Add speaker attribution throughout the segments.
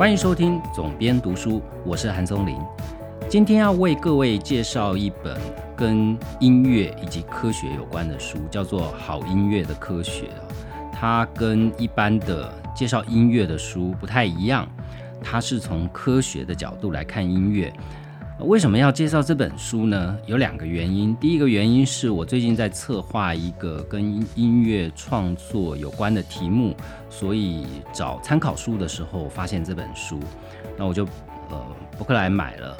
Speaker 1: 欢迎收听总编读书，我是韩松林。今天要为各位介绍一本跟音乐以及科学有关的书，叫做《好音乐的科学》它跟一般的介绍音乐的书不太一样，它是从科学的角度来看音乐。为什么要介绍这本书呢？有两个原因。第一个原因是我最近在策划一个跟音乐创作有关的题目，所以找参考书的时候发现这本书，那我就呃博客来买了。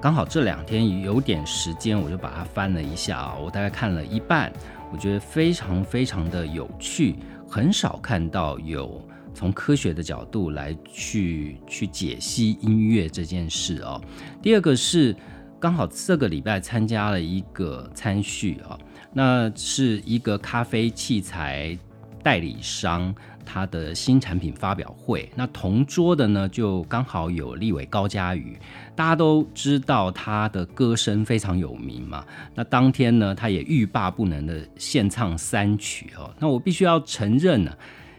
Speaker 1: 刚好这两天有点时间，我就把它翻了一下啊。我大概看了一半，我觉得非常非常的有趣，很少看到有。从科学的角度来去去解析音乐这件事哦。第二个是刚好这个礼拜参加了一个参叙啊，那是一个咖啡器材代理商他的新产品发表会。那同桌的呢就刚好有立伟高佳宇，大家都知道他的歌声非常有名嘛。那当天呢他也欲罢不能的献唱三曲哦。那我必须要承认呢，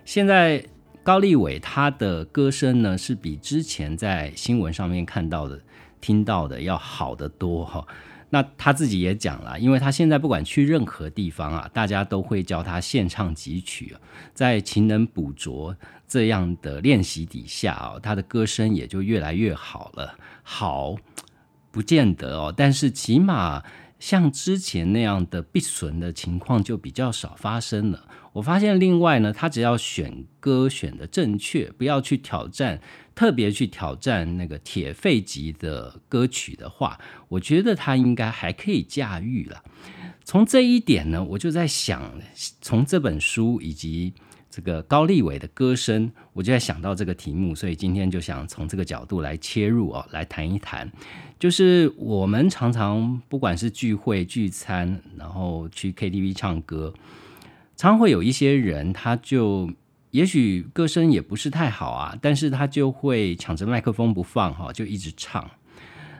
Speaker 1: 现在。高立伟他的歌声呢，是比之前在新闻上面看到的、听到的要好得多哈。那他自己也讲了，因为他现在不管去任何地方啊，大家都会教他现唱几曲，在勤能补拙这样的练习底下啊，他的歌声也就越来越好了。好，不见得哦，但是起码像之前那样的必损的情况就比较少发生了。我发现，另外呢，他只要选歌选的正确，不要去挑战，特别去挑战那个铁肺级的歌曲的话，我觉得他应该还可以驾驭了。从这一点呢，我就在想，从这本书以及这个高立伟的歌声，我就在想到这个题目，所以今天就想从这个角度来切入哦，来谈一谈，就是我们常常不管是聚会聚餐，然后去 KTV 唱歌。常会有一些人，他就也许歌声也不是太好啊，但是他就会抢着麦克风不放哈，就一直唱。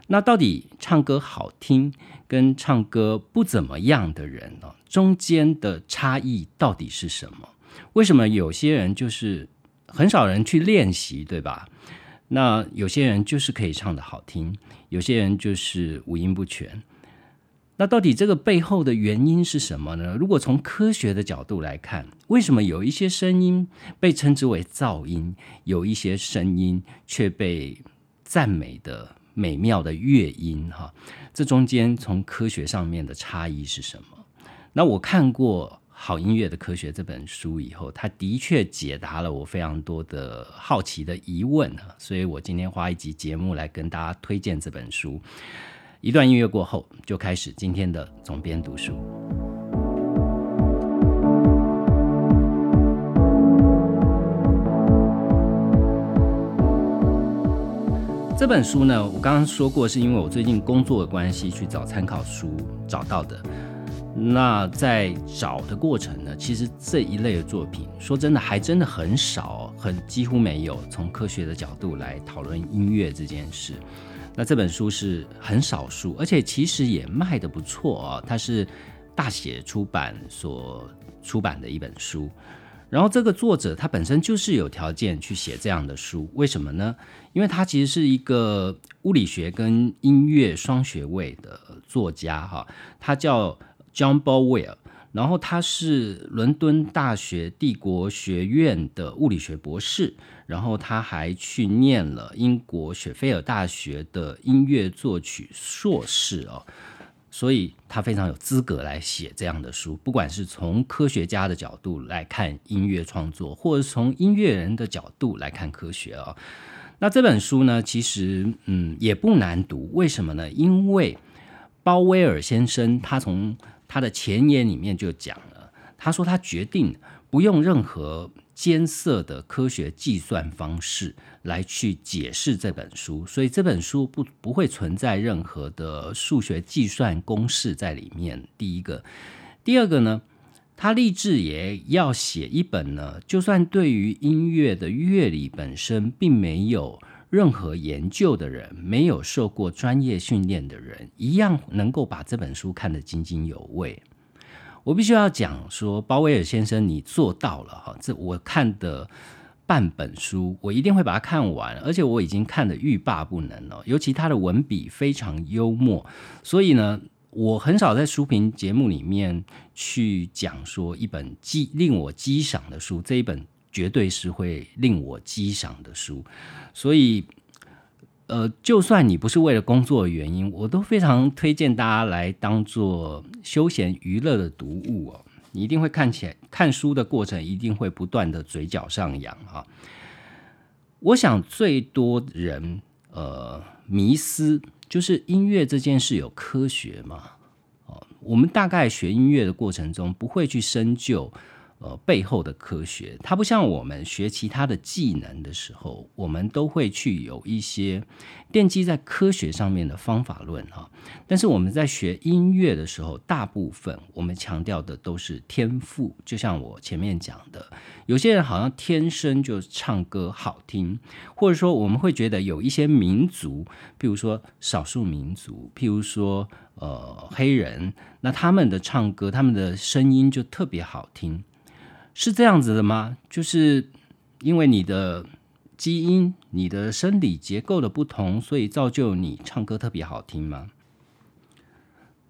Speaker 1: 那到底唱歌好听跟唱歌不怎么样的人呢，中间的差异到底是什么？为什么有些人就是很少人去练习，对吧？那有些人就是可以唱的好听，有些人就是五音不全。那到底这个背后的原因是什么呢？如果从科学的角度来看，为什么有一些声音被称之为噪音，有一些声音却被赞美的美妙的乐音？哈，这中间从科学上面的差异是什么？那我看过《好音乐的科学》这本书以后，它的确解答了我非常多的好奇的疑问所以我今天花一集节目来跟大家推荐这本书。一段音乐过后，就开始今天的总编读书。这本书呢，我刚刚说过，是因为我最近工作的关系去找参考书找到的。那在找的过程呢，其实这一类的作品，说真的，还真的很少，很几乎没有从科学的角度来讨论音乐这件事。那这本书是很少数，而且其实也卖的不错啊。它是大写出版所出版的一本书，然后这个作者他本身就是有条件去写这样的书，为什么呢？因为他其实是一个物理学跟音乐双学位的作家哈，他叫 John Bowell。然后他是伦敦大学帝国学院的物理学博士，然后他还去念了英国雪菲尔大学的音乐作曲硕士哦，所以他非常有资格来写这样的书。不管是从科学家的角度来看音乐创作，或者从音乐人的角度来看科学哦，那这本书呢，其实嗯也不难读。为什么呢？因为鲍威尔先生他从他的前言里面就讲了，他说他决定不用任何艰涩的科学计算方式来去解释这本书，所以这本书不不会存在任何的数学计算公式在里面。第一个，第二个呢，他立志也要写一本呢，就算对于音乐的乐理本身并没有任何研究的人，没有受过专业训练的人，一样能够把这本书看得津津有味。我必须要讲说，鲍威尔先生，你做到了哈！这我看的半本书，我一定会把它看完，而且我已经看得欲罢不能了。尤其他的文笔非常幽默，所以呢，我很少在书评节目里面去讲说一本激令我激赏的书，这一本绝对是会令我激赏的书。所以，呃，就算你不是为了工作的原因，我都非常推荐大家来当做休闲娱乐的读物哦。你一定会看起来看书的过程，一定会不断的嘴角上扬啊！我想最多人呃迷思就是音乐这件事有科学吗？哦，我们大概学音乐的过程中不会去深究。呃，背后的科学，它不像我们学其他的技能的时候，我们都会去有一些奠基在科学上面的方法论哈。但是我们在学音乐的时候，大部分我们强调的都是天赋。就像我前面讲的，有些人好像天生就唱歌好听，或者说我们会觉得有一些民族，譬如说少数民族，譬如说呃黑人，那他们的唱歌，他们的声音就特别好听。是这样子的吗？就是因为你的基因、你的生理结构的不同，所以造就你唱歌特别好听吗？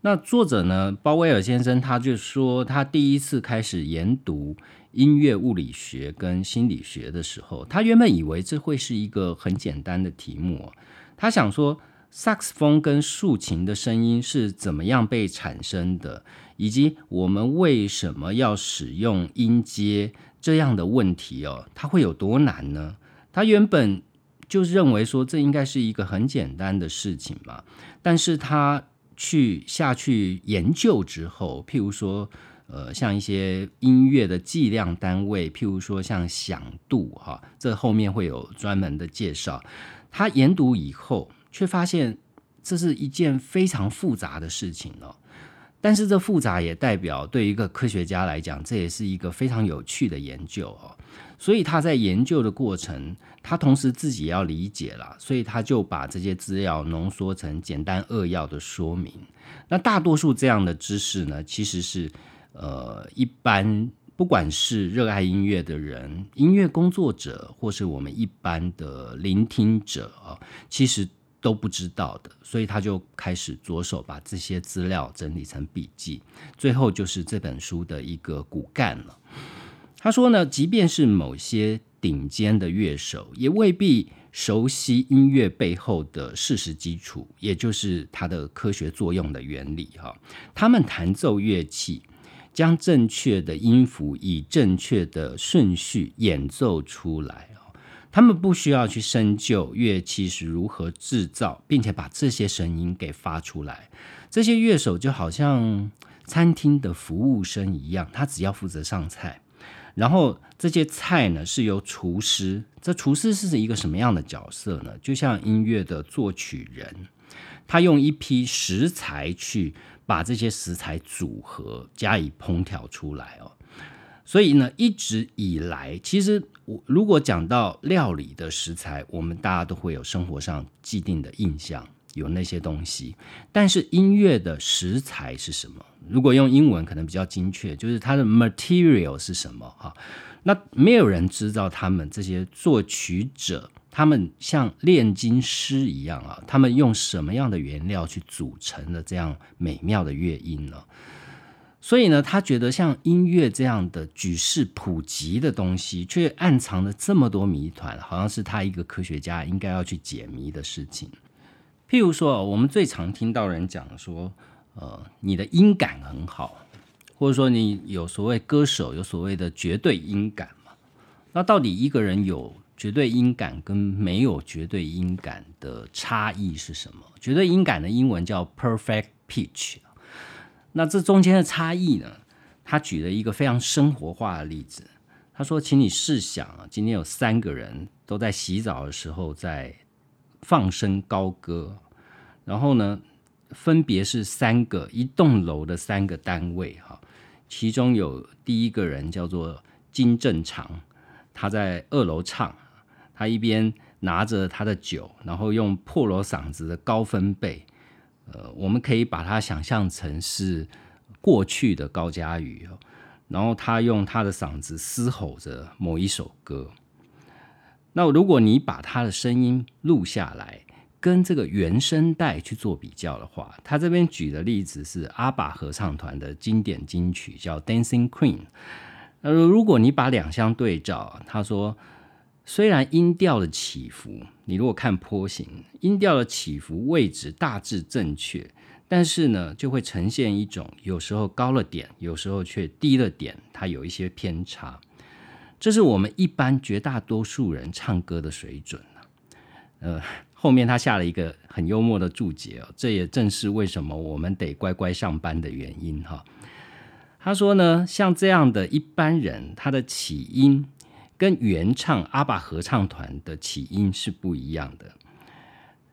Speaker 1: 那作者呢，鲍威尔先生他就说，他第一次开始研读音乐物理学跟心理学的时候，他原本以为这会是一个很简单的题目，他想说。萨克斯风跟竖琴的声音是怎么样被产生的，以及我们为什么要使用音阶这样的问题哦，它会有多难呢？他原本就认为说这应该是一个很简单的事情嘛，但是他去下去研究之后，譬如说，呃，像一些音乐的计量单位，譬如说像响度哈，这后面会有专门的介绍。他研读以后。却发现这是一件非常复杂的事情哦。但是这复杂也代表对一个科学家来讲，这也是一个非常有趣的研究哦。所以他在研究的过程，他同时自己要理解了，所以他就把这些资料浓缩成简单扼要的说明。那大多数这样的知识呢，其实是呃一般不管是热爱音乐的人、音乐工作者，或是我们一般的聆听者啊，其实。都不知道的，所以他就开始着手把这些资料整理成笔记，最后就是这本书的一个骨干了。他说呢，即便是某些顶尖的乐手，也未必熟悉音乐背后的事实基础，也就是它的科学作用的原理。哈，他们弹奏乐器，将正确的音符以正确的顺序演奏出来。他们不需要去深究乐器是如何制造，并且把这些声音给发出来。这些乐手就好像餐厅的服务生一样，他只要负责上菜，然后这些菜呢是由厨师。这厨师是一个什么样的角色呢？就像音乐的作曲人，他用一批食材去把这些食材组合加以烹调出来哦。所以呢，一直以来，其实我如果讲到料理的食材，我们大家都会有生活上既定的印象，有那些东西。但是音乐的食材是什么？如果用英文可能比较精确，就是它的 material 是什么？哈，那没有人知道他们这些作曲者，他们像炼金师一样啊，他们用什么样的原料去组成了这样美妙的乐音呢？所以呢，他觉得像音乐这样的举世普及的东西，却暗藏了这么多谜团，好像是他一个科学家应该要去解谜的事情。譬如说，我们最常听到人讲说，呃，你的音感很好，或者说你有所谓歌手有所谓的绝对音感嘛？那到底一个人有绝对音感跟没有绝对音感的差异是什么？绝对音感的英文叫 perfect pitch。那这中间的差异呢？他举了一个非常生活化的例子。他说：“请你试想啊，今天有三个人都在洗澡的时候在放声高歌，然后呢，分别是三个一栋楼的三个单位哈。其中有第一个人叫做金正常，他在二楼唱，他一边拿着他的酒，然后用破锣嗓子的高分贝。”呃，我们可以把它想象成是过去的高佳宇哦，然后他用他的嗓子嘶吼着某一首歌。那如果你把他的声音录下来，跟这个原声带去做比较的话，他这边举的例子是阿爸合唱团的经典金曲叫《Dancing Queen》。那，如果你把两相对照，他说，虽然音调的起伏，你如果看波形，音调的起伏位置大致正确，但是呢，就会呈现一种有时候高了点，有时候却低了点，它有一些偏差。这是我们一般绝大多数人唱歌的水准呃，后面他下了一个很幽默的注解哦，这也正是为什么我们得乖乖上班的原因哈。他说呢，像这样的一般人，他的起音跟原唱阿爸合唱团的起音是不一样的。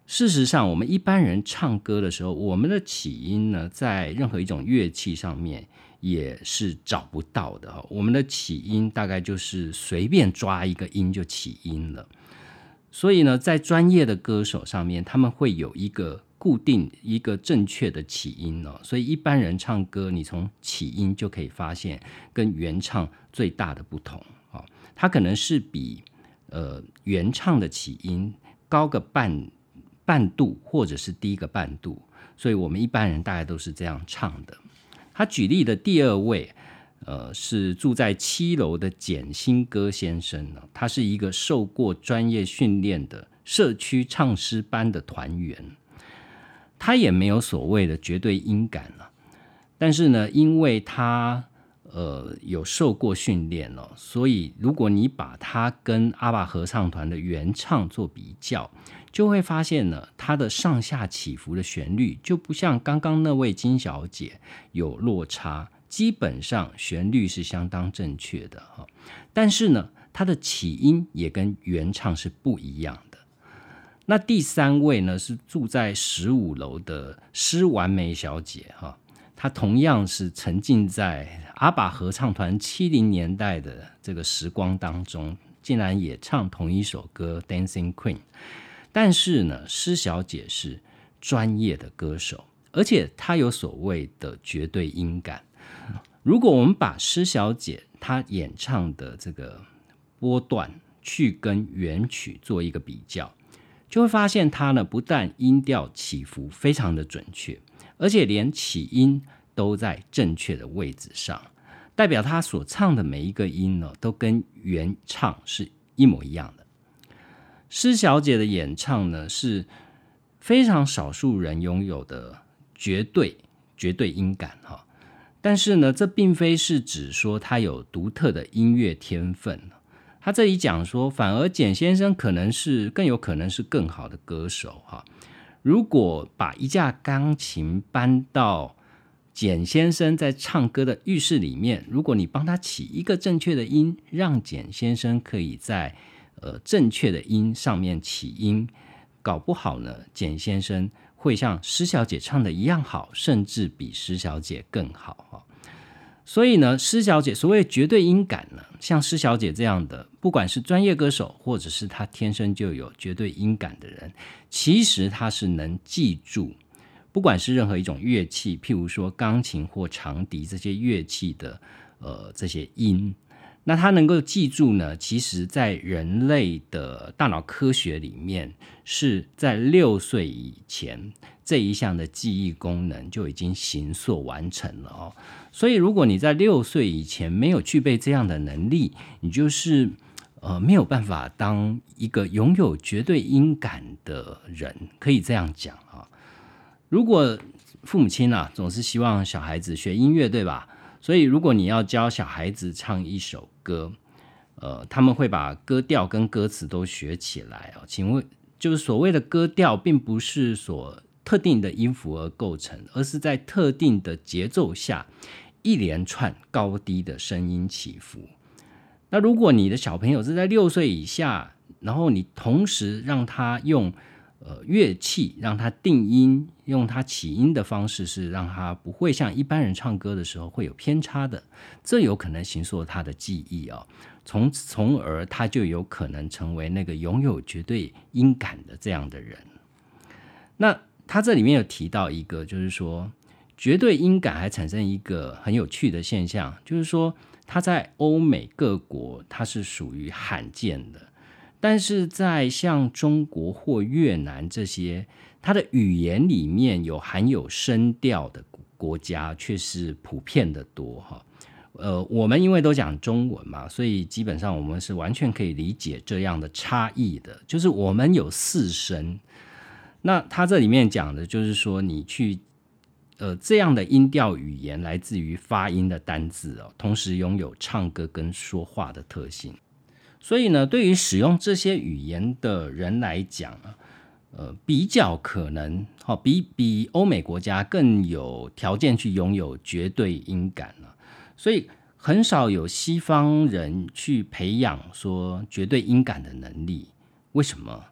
Speaker 1: 事实上，我们一般人唱歌的时候，我们的起音呢，在任何一种乐器上面。也是找不到的哈，我们的起音大概就是随便抓一个音就起音了，所以呢，在专业的歌手上面，他们会有一个固定、一个正确的起音哦。所以一般人唱歌，你从起音就可以发现跟原唱最大的不同，它可能是比呃原唱的起音高个半半度，或者是低个半度，所以我们一般人大概都是这样唱的。他举例的第二位，呃，是住在七楼的简新歌先生呢。他是一个受过专业训练的社区唱诗班的团员，他也没有所谓的绝对音感了。但是呢，因为他呃有受过训练了，所以如果你把它跟阿爸合唱团的原唱做比较。就会发现呢，它的上下起伏的旋律就不像刚刚那位金小姐有落差，基本上旋律是相当正确的哈。但是呢，它的起音也跟原唱是不一样的。那第三位呢，是住在十五楼的施完美小姐哈，她同样是沉浸在阿爸合唱团七零年代的这个时光当中，竟然也唱同一首歌《Dancing Queen》。但是呢，施小姐是专业的歌手，而且她有所谓的绝对音感。如果我们把施小姐她演唱的这个波段去跟原曲做一个比较，就会发现她呢不但音调起伏非常的准确，而且连起音都在正确的位置上，代表他所唱的每一个音呢都跟原唱是一模一样的。施小姐的演唱呢，是非常少数人拥有的绝对绝对音感哈。但是呢，这并非是指说他有独特的音乐天分。他这里讲说，反而简先生可能是更有可能是更好的歌手哈。如果把一架钢琴搬到简先生在唱歌的浴室里面，如果你帮他起一个正确的音，让简先生可以在呃，正确的音上面起音，搞不好呢，简先生会像施小姐唱的一样好，甚至比施小姐更好哈。所以呢，施小姐所谓绝对音感呢，像施小姐这样的，不管是专业歌手，或者是他天生就有绝对音感的人，其实他是能记住，不管是任何一种乐器，譬如说钢琴或长笛这些乐器的呃这些音。那他能够记住呢？其实，在人类的大脑科学里面，是在六岁以前这一项的记忆功能就已经形塑完成了哦。所以，如果你在六岁以前没有具备这样的能力，你就是呃没有办法当一个拥有绝对音感的人，可以这样讲啊。如果父母亲啊总是希望小孩子学音乐，对吧？所以，如果你要教小孩子唱一首歌，呃，他们会把歌调跟歌词都学起来哦。请问，就是所谓的歌调，并不是所特定的音符而构成，而是在特定的节奏下一连串高低的声音起伏。那如果你的小朋友是在六岁以下，然后你同时让他用。呃，乐器让他定音，用他起音的方式是让他不会像一般人唱歌的时候会有偏差的，这有可能形塑他的记忆啊，从从而他就有可能成为那个拥有绝对音感的这样的人。那他这里面有提到一个，就是说绝对音感还产生一个很有趣的现象，就是说它在欧美各国它是属于罕见的。但是在像中国或越南这些，它的语言里面有含有声调的国家，却是普遍的多哈。呃，我们因为都讲中文嘛，所以基本上我们是完全可以理解这样的差异的。就是我们有四声，那它这里面讲的就是说，你去呃这样的音调语言来自于发音的单字哦，同时拥有唱歌跟说话的特性。所以呢，对于使用这些语言的人来讲啊，呃，比较可能好比比欧美国家更有条件去拥有绝对音感了。所以很少有西方人去培养说绝对音感的能力，为什么？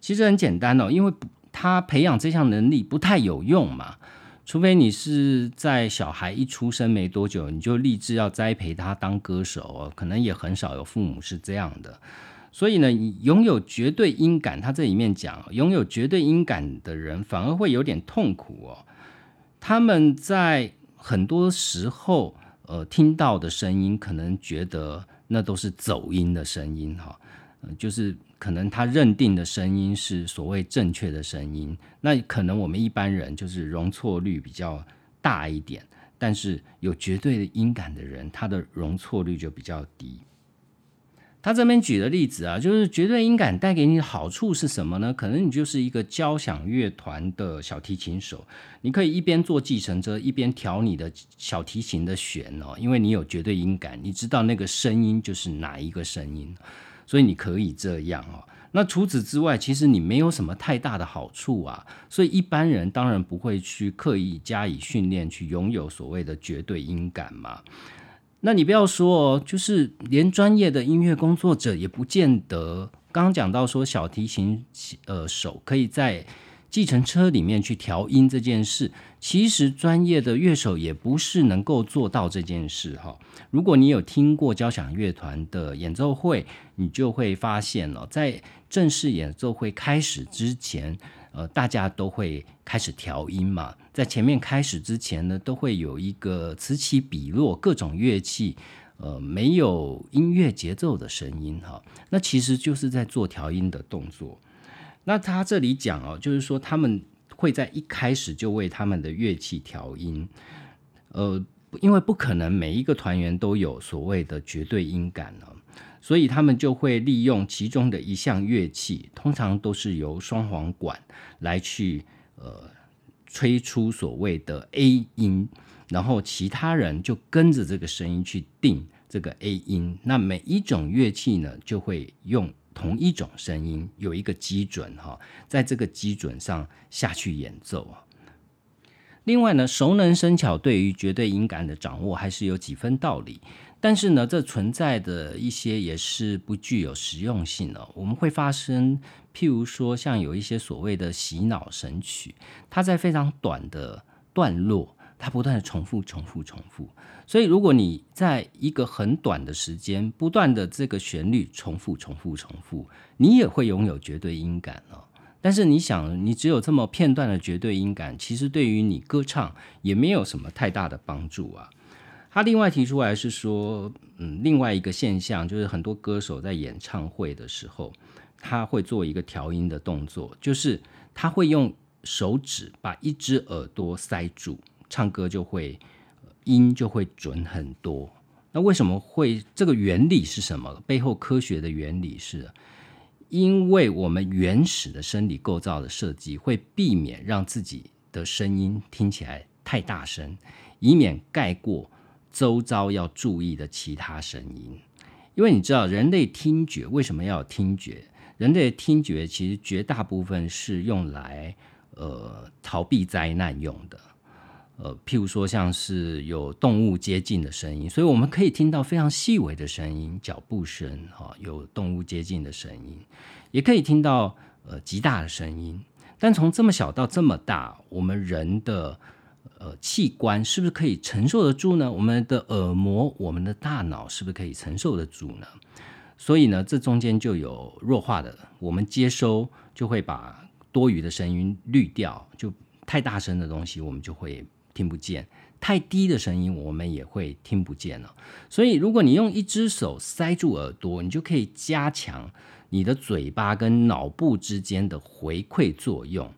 Speaker 1: 其实很简单哦，因为他培养这项能力不太有用嘛。除非你是在小孩一出生没多久，你就立志要栽培他当歌手哦，可能也很少有父母是这样的。所以呢，拥有绝对音感，他这里面讲，拥有绝对音感的人反而会有点痛苦哦。他们在很多时候。呃，听到的声音可能觉得那都是走音的声音哈，就是可能他认定的声音是所谓正确的声音，那可能我们一般人就是容错率比较大一点，但是有绝对的音感的人，他的容错率就比较低。他这边举的例子啊，就是绝对音感带给你的好处是什么呢？可能你就是一个交响乐团的小提琴手，你可以一边坐计程车一边调你的小提琴的弦哦，因为你有绝对音感，你知道那个声音就是哪一个声音，所以你可以这样哦。那除此之外，其实你没有什么太大的好处啊，所以一般人当然不会去刻意加以训练去拥有所谓的绝对音感嘛。那你不要说哦，就是连专业的音乐工作者也不见得。刚刚讲到说小提琴呃手可以在计程车里面去调音这件事，其实专业的乐手也不是能够做到这件事哈。如果你有听过交响乐团的演奏会，你就会发现了，在正式演奏会开始之前。呃，大家都会开始调音嘛，在前面开始之前呢，都会有一个此起彼落各种乐器，呃，没有音乐节奏的声音哈，那其实就是在做调音的动作。那他这里讲哦，就是说他们会在一开始就为他们的乐器调音，呃，因为不可能每一个团员都有所谓的绝对音感呢。所以他们就会利用其中的一项乐器，通常都是由双簧管来去呃吹出所谓的 A 音，然后其他人就跟着这个声音去定这个 A 音。那每一种乐器呢，就会用同一种声音，有一个基准哈，在这个基准上下去演奏啊。另外呢，熟能生巧对于绝对音感的掌握还是有几分道理。但是呢，这存在的一些也是不具有实用性的。我们会发生，譬如说，像有一些所谓的洗脑神曲，它在非常短的段落，它不断的重复、重复、重复。所以，如果你在一个很短的时间，不断的这个旋律重复、重复、重复，你也会拥有绝对音感哦。但是，你想，你只有这么片段的绝对音感，其实对于你歌唱也没有什么太大的帮助啊。他另外提出来是说，嗯，另外一个现象就是很多歌手在演唱会的时候，他会做一个调音的动作，就是他会用手指把一只耳朵塞住，唱歌就会音就会准很多。那为什么会这个原理是什么？背后科学的原理是，因为我们原始的生理构造的设计会避免让自己的声音听起来太大声，以免盖过。周遭要注意的其他声音，因为你知道人类听觉为什么要有听觉？人类的听觉其实绝大部分是用来呃逃避灾难用的，呃，譬如说像是有动物接近的声音，所以我们可以听到非常细微的声音，脚步声哈，有动物接近的声音，也可以听到呃极大的声音。但从这么小到这么大，我们人的。呃，器官是不是可以承受得住呢？我们的耳膜、我们的大脑是不是可以承受得住呢？所以呢，这中间就有弱化的，我们接收就会把多余的声音滤掉，就太大声的东西我们就会听不见，太低的声音我们也会听不见了。所以，如果你用一只手塞住耳朵，你就可以加强你的嘴巴跟脑部之间的回馈作用。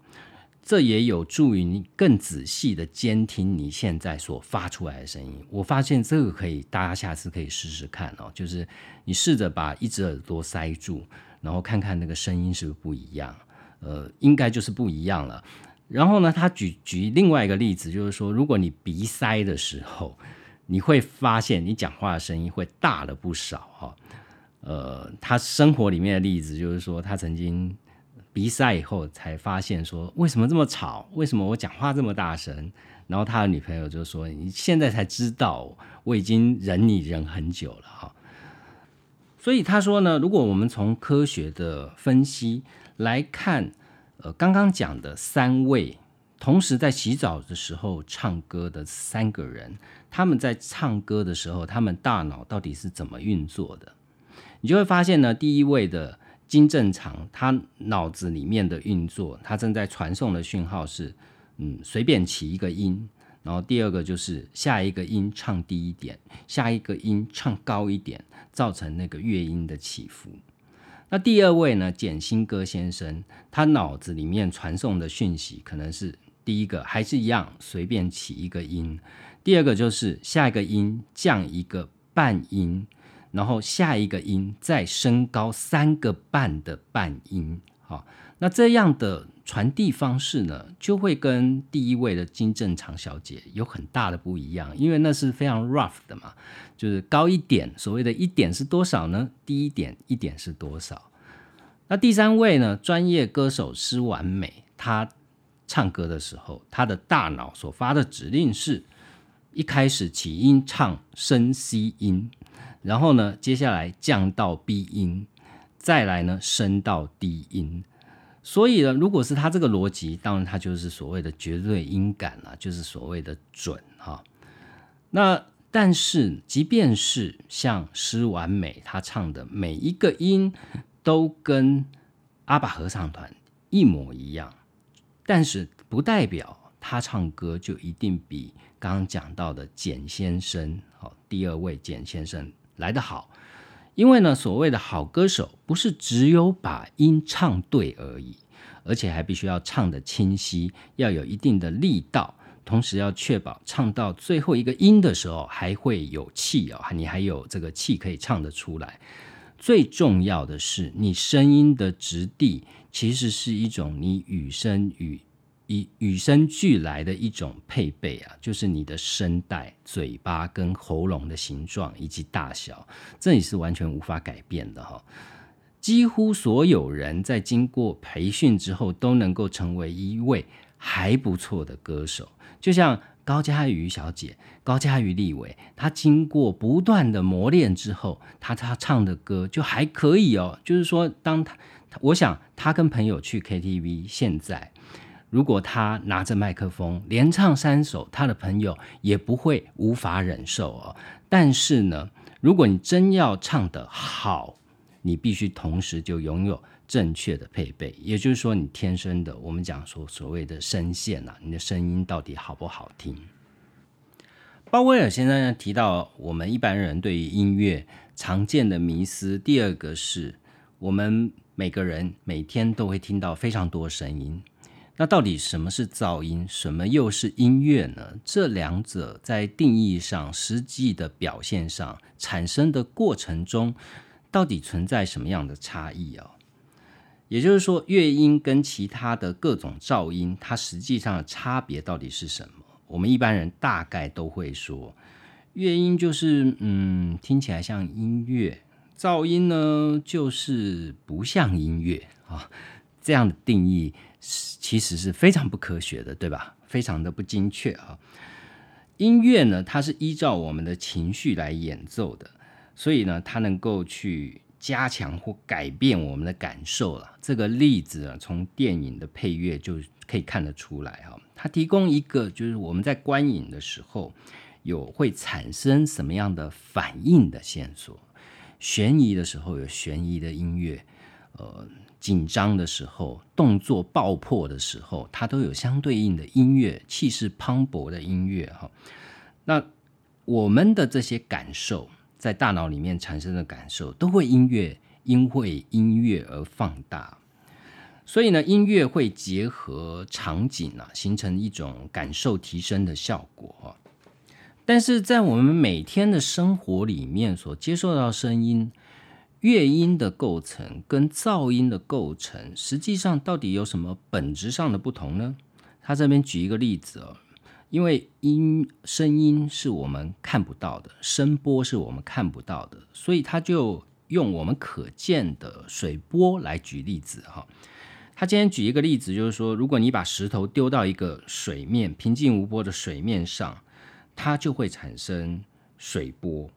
Speaker 1: 这也有助于你更仔细的监听你现在所发出来的声音。我发现这个可以，大家下次可以试试看哦。就是你试着把一只耳朵塞住，然后看看那个声音是不是不一样。呃，应该就是不一样了。然后呢，他举举另外一个例子，就是说，如果你鼻塞的时候，你会发现你讲话的声音会大了不少哈。呃，他生活里面的例子就是说，他曾经。鼻塞以后才发现说为什么这么吵？为什么我讲话这么大声？然后他的女朋友就说：“你现在才知道，我已经忍你忍很久了哈。”所以他说呢，如果我们从科学的分析来看，呃，刚刚讲的三位同时在洗澡的时候唱歌的三个人，他们在唱歌的时候，他们大脑到底是怎么运作的？你就会发现呢，第一位的。金正常，他脑子里面的运作，他正在传送的讯号是，嗯，随便起一个音，然后第二个就是下一个音唱低一点，下一个音唱高一点，造成那个乐音的起伏。那第二位呢，简新哥先生，他脑子里面传送的讯息可能是第一个还是一样，随便起一个音，第二个就是下一个音降一个半音。然后下一个音再升高三个半的半音，好，那这样的传递方式呢，就会跟第一位的金正常小姐有很大的不一样，因为那是非常 rough 的嘛，就是高一点，所谓的一点是多少呢？低一点一点是多少？那第三位呢，专业歌手施完美，他唱歌的时候，他的大脑所发的指令是一开始起音唱升 C 音。然后呢，接下来降到 B 音，再来呢升到低音。所以呢，如果是他这个逻辑，当然他就是所谓的绝对音感了，就是所谓的准哈。那但是，即便是像施完美他唱的每一个音都跟阿爸合唱团一模一样，但是不代表他唱歌就一定比刚刚讲到的简先生，好，第二位简先生。来得好，因为呢，所谓的好歌手不是只有把音唱对而已，而且还必须要唱得清晰，要有一定的力道，同时要确保唱到最后一个音的时候还会有气哦，你还有这个气可以唱得出来。最重要的是，你声音的质地其实是一种你与声与。以与生俱来的一种配备啊，就是你的声带、嘴巴跟喉咙的形状以及大小，这也是完全无法改变的哈。几乎所有人在经过培训之后，都能够成为一位还不错的歌手。就像高佳瑜小姐、高佳瑜立伟，她经过不断的磨练之后，她她唱的歌就还可以哦。就是说，当她，我想她跟朋友去 KTV，现在。如果他拿着麦克风连唱三首，他的朋友也不会无法忍受哦。但是呢，如果你真要唱得好，你必须同时就拥有正确的配备，也就是说，你天生的，我们讲说所谓的声线啊，你的声音到底好不好听？鲍威尔先生呢提到，我们一般人对于音乐常见的迷思，第二个是我们每个人每天都会听到非常多声音。那到底什么是噪音，什么又是音乐呢？这两者在定义上、实际的表现上、产生的过程中，到底存在什么样的差异啊？也就是说，乐音跟其他的各种噪音，它实际上的差别到底是什么？我们一般人大概都会说，乐音就是嗯，听起来像音乐；噪音呢，就是不像音乐啊。这样的定义。其实是非常不科学的，对吧？非常的不精确啊！音乐呢，它是依照我们的情绪来演奏的，所以呢，它能够去加强或改变我们的感受了。这个例子啊，从电影的配乐就可以看得出来啊。它提供一个，就是我们在观影的时候有会产生什么样的反应的线索。悬疑的时候有悬疑的音乐，呃。紧张的时候，动作爆破的时候，它都有相对应的音乐，气势磅礴的音乐哈。那我们的这些感受，在大脑里面产生的感受，都会音乐因为音乐而放大。所以呢，音乐会结合场景啊，形成一种感受提升的效果。但是在我们每天的生活里面所接受到声音，乐音的构成跟噪音的构成，实际上到底有什么本质上的不同呢？他这边举一个例子哦，因为音声音是我们看不到的，声波是我们看不到的，所以他就用我们可见的水波来举例子哈。他今天举一个例子，就是说，如果你把石头丢到一个水面平静无波的水面上，它就会产生水波。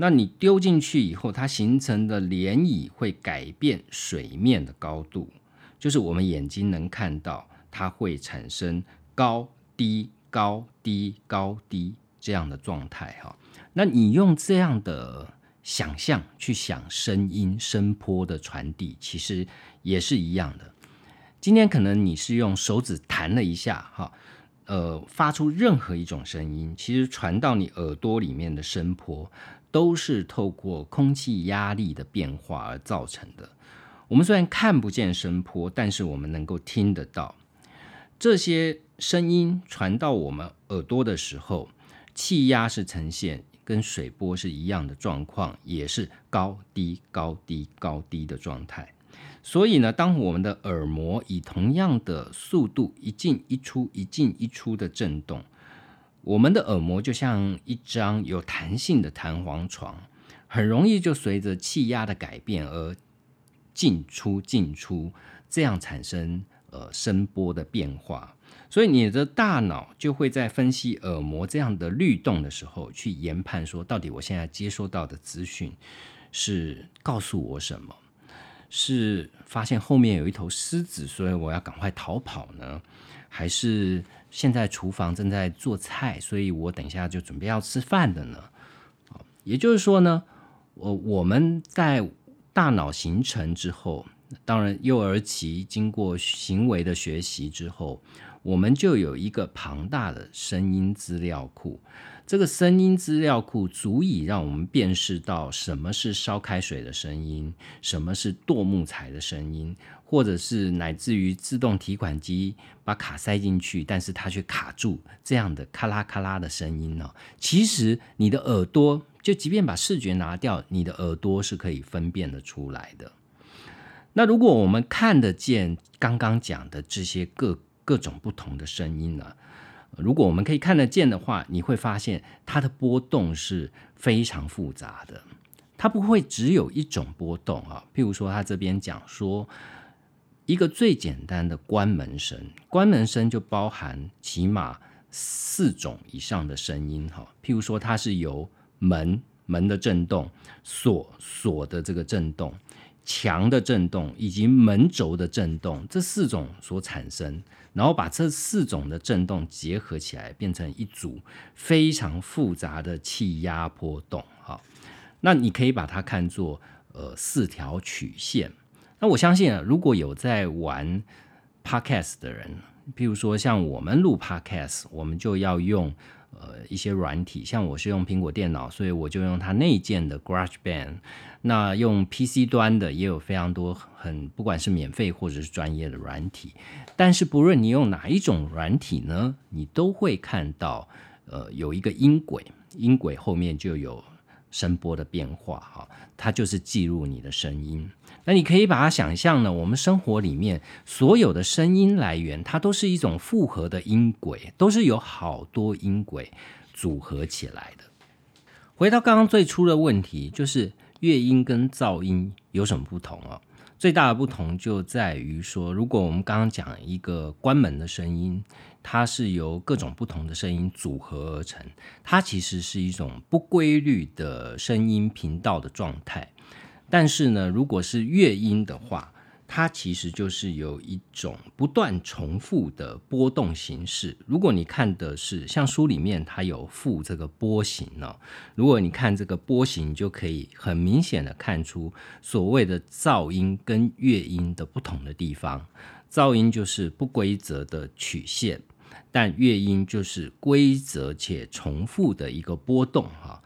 Speaker 1: 那你丢进去以后，它形成的涟漪会改变水面的高度，就是我们眼睛能看到，它会产生高低高低高低这样的状态哈。那你用这样的想象去想声音声波的传递，其实。也是一样的。今天可能你是用手指弹了一下，哈，呃，发出任何一种声音，其实传到你耳朵里面的声波，都是透过空气压力的变化而造成的。我们虽然看不见声波，但是我们能够听得到这些声音传到我们耳朵的时候，气压是呈现跟水波是一样的状况，也是高低高低高低的状态。所以呢，当我们的耳膜以同样的速度一进一出、一进一出的震动，我们的耳膜就像一张有弹性的弹簧床，很容易就随着气压的改变而进出、进出，这样产生呃声波的变化。所以你的大脑就会在分析耳膜这样的律动的时候，去研判说，到底我现在接收到的资讯是告诉我什么。是发现后面有一头狮子，所以我要赶快逃跑呢？还是现在厨房正在做菜，所以我等一下就准备要吃饭的呢？也就是说呢，我我们在大脑形成之后，当然幼儿期经过行为的学习之后，我们就有一个庞大的声音资料库。这个声音资料库足以让我们辨识到什么是烧开水的声音，什么是剁木材的声音，或者是乃至于自动提款机把卡塞进去，但是它却卡住这样的咔啦咔啦的声音呢？其实你的耳朵，就即便把视觉拿掉，你的耳朵是可以分辨得出来的。那如果我们看得见刚刚讲的这些各各种不同的声音呢？如果我们可以看得见的话，你会发现它的波动是非常复杂的。它不会只有一种波动啊。譬如说，他这边讲说，一个最简单的关门声，关门声就包含起码四种以上的声音哈。譬如说，它是由门门的震动、锁锁的这个震动、墙的震动以及门轴的震动这四种所产生。然后把这四种的振动结合起来，变成一组非常复杂的气压波动。哈，那你可以把它看作呃四条曲线。那我相信啊，如果有在玩 podcast 的人，譬如说像我们录 podcast，我们就要用。呃，一些软体，像我是用苹果电脑，所以我就用它内建的 GarageBand。那用 PC 端的也有非常多很，不管是免费或者是专业的软体。但是不论你用哪一种软体呢，你都会看到，呃，有一个音轨，音轨后面就有声波的变化，哈，它就是记录你的声音。那你可以把它想象呢，我们生活里面所有的声音来源，它都是一种复合的音轨，都是有好多音轨组合起来的。回到刚刚最初的问题，就是乐音跟噪音有什么不同啊？最大的不同就在于说，如果我们刚刚讲一个关门的声音，它是由各种不同的声音组合而成，它其实是一种不规律的声音频道的状态。但是呢，如果是乐音的话，它其实就是有一种不断重复的波动形式。如果你看的是像书里面它有附这个波形呢，如果你看这个波形，就可以很明显的看出所谓的噪音跟乐音的不同的地方。噪音就是不规则的曲线，但乐音就是规则且重复的一个波动哈。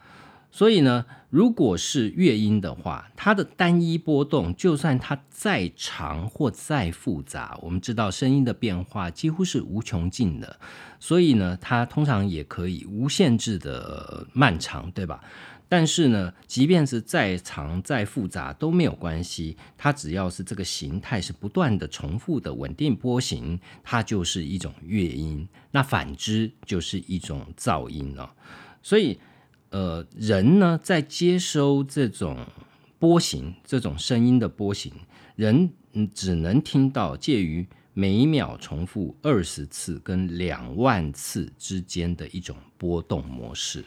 Speaker 1: 所以呢，如果是乐音的话，它的单一波动，就算它再长或再复杂，我们知道声音的变化几乎是无穷尽的，所以呢，它通常也可以无限制的漫长，对吧？但是呢，即便是再长再复杂都没有关系，它只要是这个形态是不断的重复的稳定波形，它就是一种乐音。那反之就是一种噪音了。所以，呃，人呢在接收这种波形、这种声音的波形，人只能听到介于每秒重复二十次跟两万次之间的一种波动模式。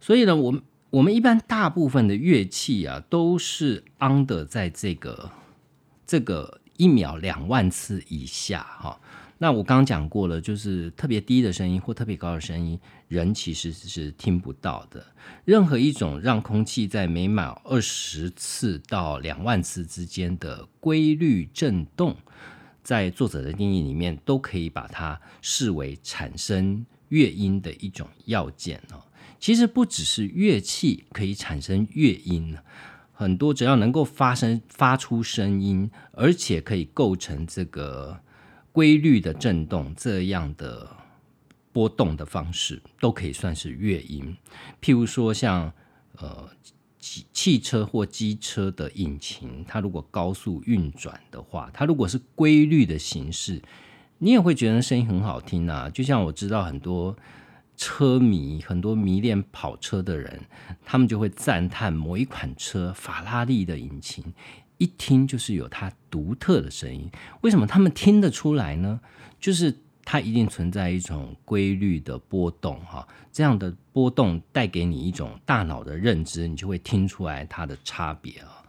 Speaker 1: 所以呢，我们。我们一般大部分的乐器啊，都是 under 在这个这个一秒两万次以下哈。那我刚讲过了，就是特别低的声音或特别高的声音，人其实是听不到的。任何一种让空气在每秒二十次到两万次之间的规律振动，在作者的定义里面，都可以把它视为产生乐音的一种要件哦。其实不只是乐器可以产生乐音很多只要能够发生发出声音，而且可以构成这个规律的振动这样的波动的方式，都可以算是乐音。譬如说，像呃汽汽车或机车的引擎，它如果高速运转的话，它如果是规律的形式，你也会觉得声音很好听啊。就像我知道很多。车迷很多迷恋跑车的人，他们就会赞叹某一款车法拉利的引擎，一听就是有它独特的声音。为什么他们听得出来呢？就是它一定存在一种规律的波动，哈，这样的波动带给你一种大脑的认知，你就会听出来它的差别啊。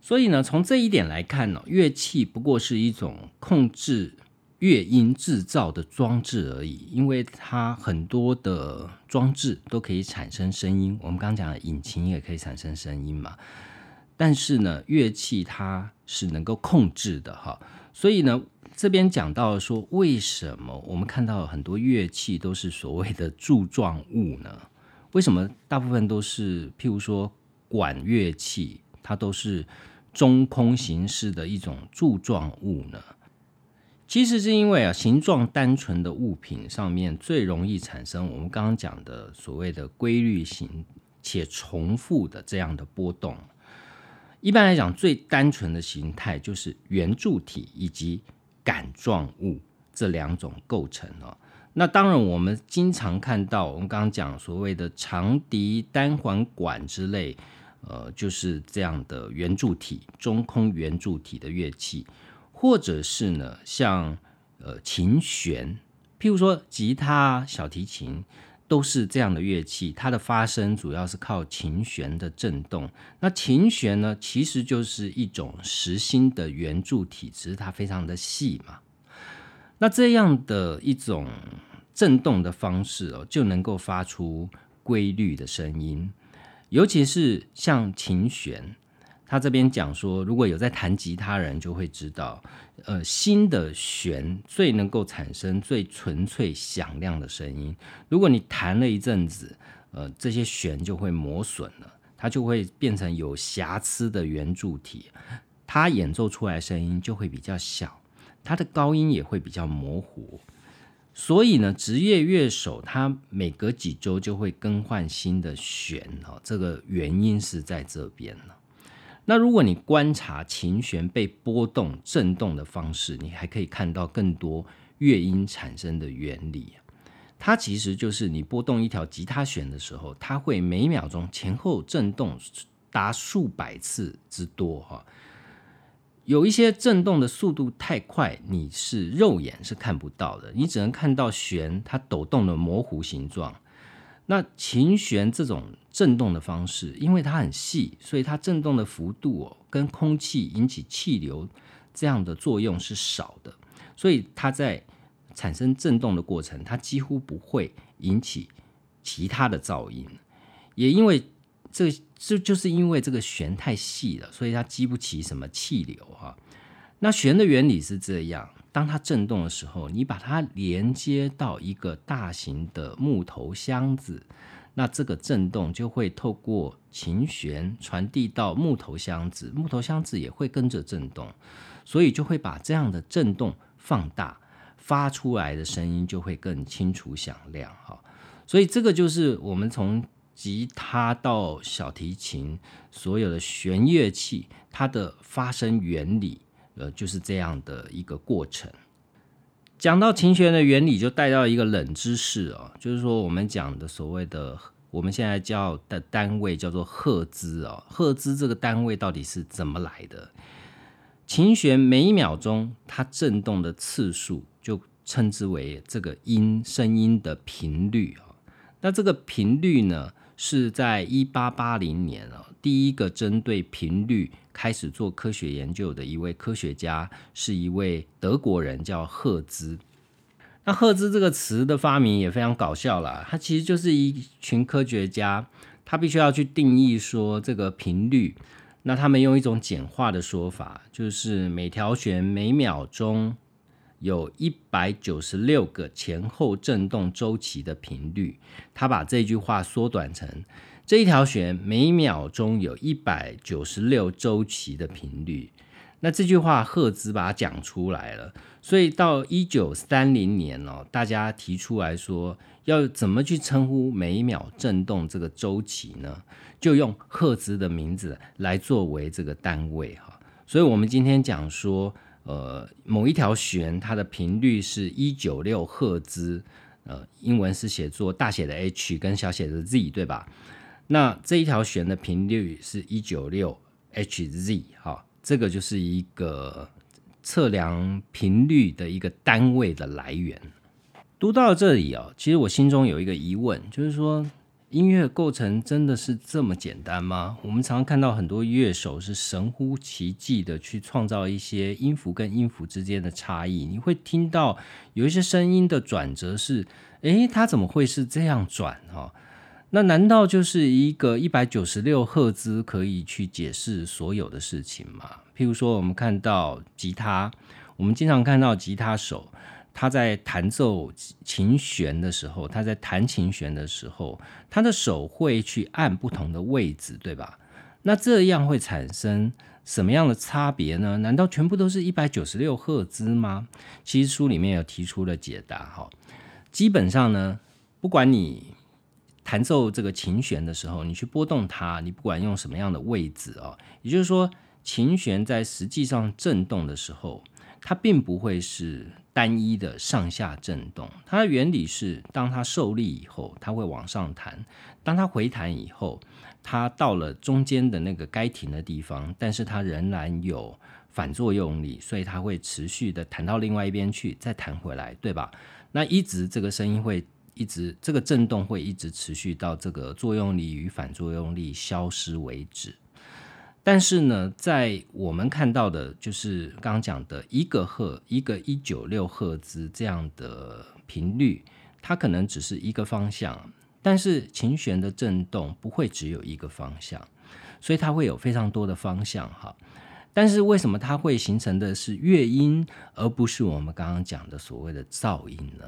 Speaker 1: 所以呢，从这一点来看呢，乐器不过是一种控制。乐音制造的装置而已，因为它很多的装置都可以产生声音。我们刚刚讲的引擎也可以产生声音嘛。但是呢，乐器它是能够控制的哈。所以呢，这边讲到说，为什么我们看到很多乐器都是所谓的柱状物呢？为什么大部分都是譬如说管乐器，它都是中空形式的一种柱状物呢？其实是因为啊，形状单纯的物品上面最容易产生我们刚刚讲的所谓的规律型且重复的这样的波动。一般来讲，最单纯的形态就是圆柱体以及杆状物这两种构成哦。那当然，我们经常看到我们刚刚讲所谓的长笛、单簧管之类，呃，就是这样的圆柱体、中空圆柱体的乐器。或者是呢，像呃琴弦，譬如说吉他、小提琴，都是这样的乐器。它的发声主要是靠琴弦的振动。那琴弦呢，其实就是一种实心的圆柱体，只是它非常的细嘛。那这样的一种振动的方式哦，就能够发出规律的声音，尤其是像琴弦。他这边讲说，如果有在弹吉他人就会知道，呃，新的弦最能够产生最纯粹响亮的声音。如果你弹了一阵子，呃，这些弦就会磨损了，它就会变成有瑕疵的圆柱体，它演奏出来声音就会比较小，它的高音也会比较模糊。所以呢，职业乐手他每隔几周就会更换新的弦哦，这个原因是在这边了。那如果你观察琴弦被波动、震动的方式，你还可以看到更多乐音产生的原理。它其实就是你拨动一条吉他弦的时候，它会每秒钟前后震动达数百次之多。哈，有一些震动的速度太快，你是肉眼是看不到的，你只能看到弦它抖动的模糊形状。那琴弦这种振动的方式，因为它很细，所以它振动的幅度哦，跟空气引起气流这样的作用是少的，所以它在产生振动的过程，它几乎不会引起其他的噪音。也因为这这就是因为这个弦太细了，所以它激不起什么气流哈。那弦的原理是这样。当它震动的时候，你把它连接到一个大型的木头箱子，那这个震动就会透过琴弦传递到木头箱子，木头箱子也会跟着震动，所以就会把这样的震动放大，发出来的声音就会更清楚响亮。哈，所以这个就是我们从吉他到小提琴所有的弦乐器它的发声原理，呃，就是这样的一个过程。讲到琴弦的原理，就带到一个冷知识哦，就是说我们讲的所谓的我们现在叫的单位叫做赫兹哦，赫兹这个单位到底是怎么来的？琴弦每一秒钟它振动的次数，就称之为这个音声音的频率啊。那这个频率呢，是在一八八零年啊，第一个针对频率。开始做科学研究的一位科学家是一位德国人，叫赫兹。那赫兹这个词的发明也非常搞笑啦，他其实就是一群科学家，他必须要去定义说这个频率。那他们用一种简化的说法，就是每条弦每秒钟有一百九十六个前后振动周期的频率。他把这句话缩短成。这一条弦每秒钟有一百九十六周期的频率，那这句话赫兹把它讲出来了，所以到一九三零年哦，大家提出来说要怎么去称呼每秒振动这个周期呢？就用赫兹的名字来作为这个单位哈。所以我们今天讲说，呃，某一条弦它的频率是一九六赫兹，呃，英文是写作大写的 H 跟小写的 Z，对吧？那这一条弦的频率是一九六 Hz，哈，这个就是一个测量频率的一个单位的来源。读到这里哦，其实我心中有一个疑问，就是说音乐构成真的是这么简单吗？我们常常看到很多乐手是神乎其技的去创造一些音符跟音符之间的差异，你会听到有一些声音的转折是，诶，它怎么会是这样转哈？那难道就是一个一百九十六赫兹可以去解释所有的事情吗？譬如说，我们看到吉他，我们经常看到吉他手他在弹奏琴弦的时候，他在弹琴弦的时候，他的手会去按不同的位置，对吧？那这样会产生什么样的差别呢？难道全部都是一百九十六赫兹吗？其实书里面有提出了解答，哈，基本上呢，不管你。弹奏这个琴弦的时候，你去拨动它，你不管用什么样的位置哦，也就是说，琴弦在实际上振动的时候，它并不会是单一的上下振动。它的原理是，当它受力以后，它会往上弹；当它回弹以后，它到了中间的那个该停的地方，但是它仍然有反作用力，所以它会持续的弹到另外一边去，再弹回来，对吧？那一直这个声音会。一直这个震动会一直持续到这个作用力与反作用力消失为止。但是呢，在我们看到的，就是刚刚讲的一个赫一个一九六赫兹这样的频率，它可能只是一个方向。但是琴弦的震动不会只有一个方向，所以它会有非常多的方向哈。但是为什么它会形成的是乐音，而不是我们刚刚讲的所谓的噪音呢？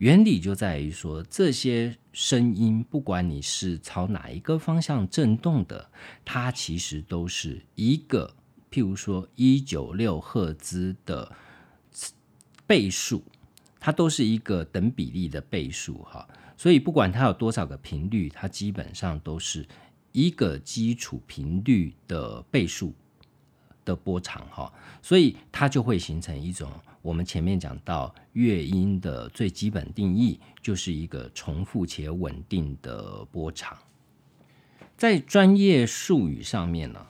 Speaker 1: 原理就在于说，这些声音不管你是朝哪一个方向振动的，它其实都是一个，譬如说一九六赫兹的倍数，它都是一个等比例的倍数哈。所以不管它有多少个频率，它基本上都是一个基础频率的倍数的波长哈，所以它就会形成一种。我们前面讲到乐音的最基本定义，就是一个重复且稳定的波长。在专业术语上面呢，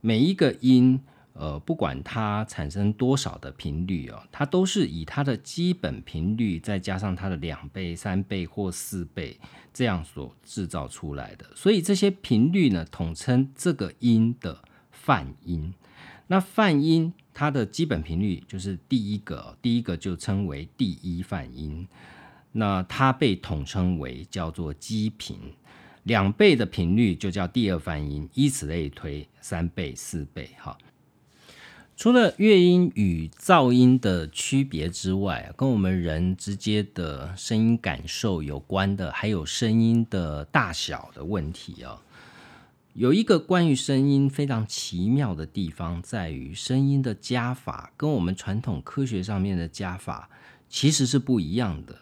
Speaker 1: 每一个音，呃，不管它产生多少的频率哦，它都是以它的基本频率再加上它的两倍、三倍或四倍这样所制造出来的。所以这些频率呢，统称这个音的泛音。那泛音它的基本频率就是第一个，第一个就称为第一泛音，那它被统称为叫做基频，两倍的频率就叫第二泛音，以此类推，三倍、四倍，哈。除了乐音与噪音的区别之外，跟我们人直接的声音感受有关的，还有声音的大小的问题啊。有一个关于声音非常奇妙的地方，在于声音的加法跟我们传统科学上面的加法其实是不一样的。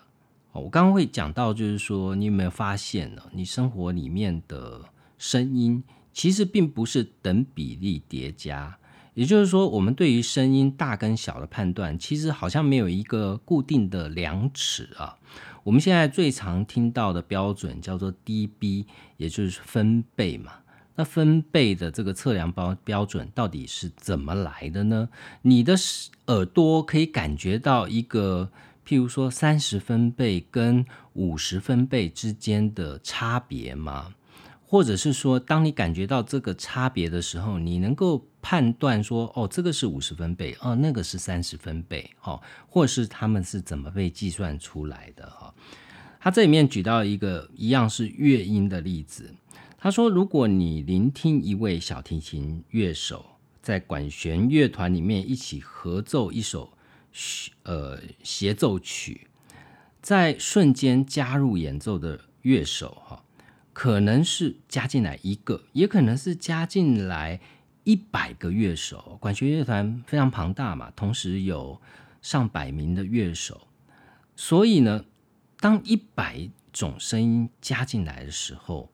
Speaker 1: 哦我刚刚会讲到，就是说，你有没有发现呢？你生活里面的声音其实并不是等比例叠加。也就是说，我们对于声音大跟小的判断，其实好像没有一个固定的量尺啊。我们现在最常听到的标准叫做 dB，也就是分贝嘛。那分贝的这个测量标标准到底是怎么来的呢？你的耳朵可以感觉到一个，譬如说三十分贝跟五十分贝之间的差别吗？或者是说，当你感觉到这个差别的时候，你能够判断说，哦，这个是五十分贝，哦，那个是三十分贝，哦，或是他们是怎么被计算出来的？哈，他这里面举到一个一样是乐音的例子，他说，如果你聆听一位小提琴乐手在管弦乐团里面一起合奏一首呃协奏曲，在瞬间加入演奏的乐手，哈。可能是加进来一个，也可能是加进来一百个乐手。管弦乐团非常庞大嘛，同时有上百名的乐手，所以呢，当一百种声音加进来的时候，